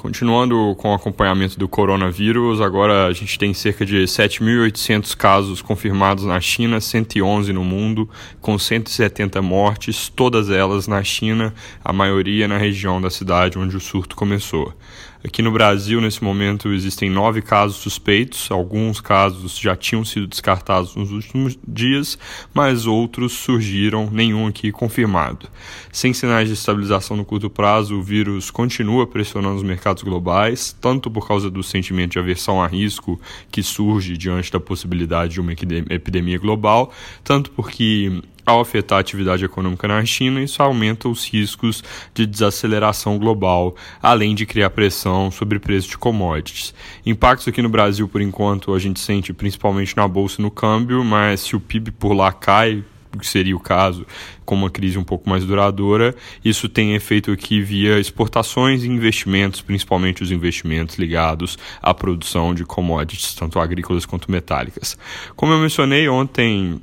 Continuando com o acompanhamento do coronavírus, agora a gente tem cerca de 7.800 casos confirmados na China, 111 no mundo, com 170 mortes, todas elas na China, a maioria na região da cidade onde o surto começou. Aqui no Brasil, nesse momento, existem nove casos suspeitos. Alguns casos já tinham sido descartados nos últimos dias, mas outros surgiram, nenhum aqui confirmado. Sem sinais de estabilização no curto prazo, o vírus continua pressionando os mercados globais, tanto por causa do sentimento de aversão a risco que surge diante da possibilidade de uma epidemia global, tanto porque ao afetar a atividade econômica na China, isso aumenta os riscos de desaceleração global, além de criar pressão sobre o preço de commodities. Impactos aqui no Brasil, por enquanto, a gente sente principalmente na bolsa e no câmbio, mas se o PIB por lá cai, que seria o caso, com uma crise um pouco mais duradoura, isso tem efeito aqui via exportações e investimentos, principalmente os investimentos ligados à produção de commodities, tanto agrícolas quanto metálicas. Como eu mencionei ontem,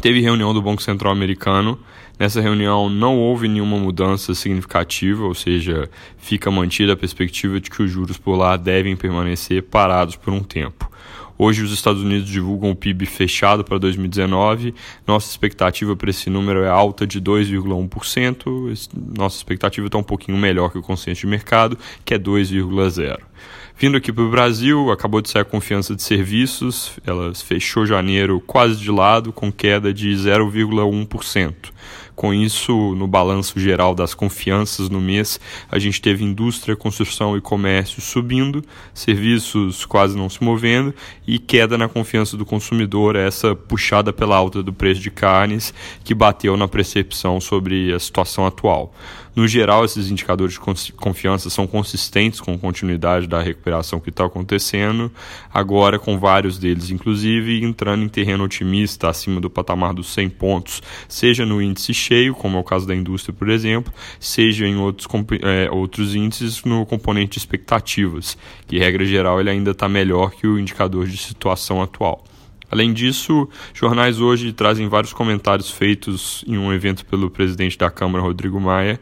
Teve reunião do Banco Central Americano. Nessa reunião não houve nenhuma mudança significativa, ou seja, fica mantida a perspectiva de que os juros por lá devem permanecer parados por um tempo. Hoje os Estados Unidos divulgam o PIB fechado para 2019. Nossa expectativa para esse número é alta de 2,1%. Nossa expectativa está um pouquinho melhor que o consenso de mercado, que é 2,0%. Vindo aqui para o Brasil, acabou de sair a confiança de serviços, ela fechou janeiro quase de lado, com queda de 0,1%. Com isso, no balanço geral das confianças no mês, a gente teve indústria, construção e comércio subindo, serviços quase não se movendo e queda na confiança do consumidor, essa puxada pela alta do preço de carnes, que bateu na percepção sobre a situação atual. No geral, esses indicadores de confiança são consistentes com a continuidade da recuperação que está acontecendo, agora com vários deles, inclusive, entrando em terreno otimista acima do patamar dos 100 pontos, seja no índice cheio, como é o caso da indústria, por exemplo, seja em outros, é, outros índices no componente expectativas, que, regra geral, ele ainda está melhor que o indicador de situação atual. Além disso, jornais hoje trazem vários comentários feitos em um evento pelo presidente da Câmara, Rodrigo Maia.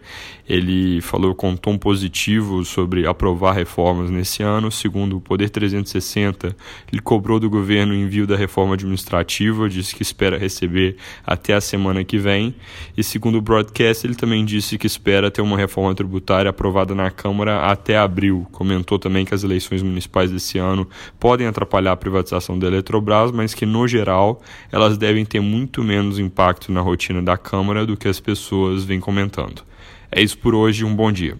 Ele falou com um tom positivo sobre aprovar reformas nesse ano. Segundo o Poder 360, ele cobrou do governo o envio da reforma administrativa, disse que espera receber até a semana que vem. E segundo o broadcast, ele também disse que espera ter uma reforma tributária aprovada na Câmara até abril. Comentou também que as eleições municipais desse ano podem atrapalhar a privatização da Eletrobras, mas que que, no geral, elas devem ter muito menos impacto na rotina da Câmara do que as pessoas vêm comentando. É isso por hoje, um bom dia.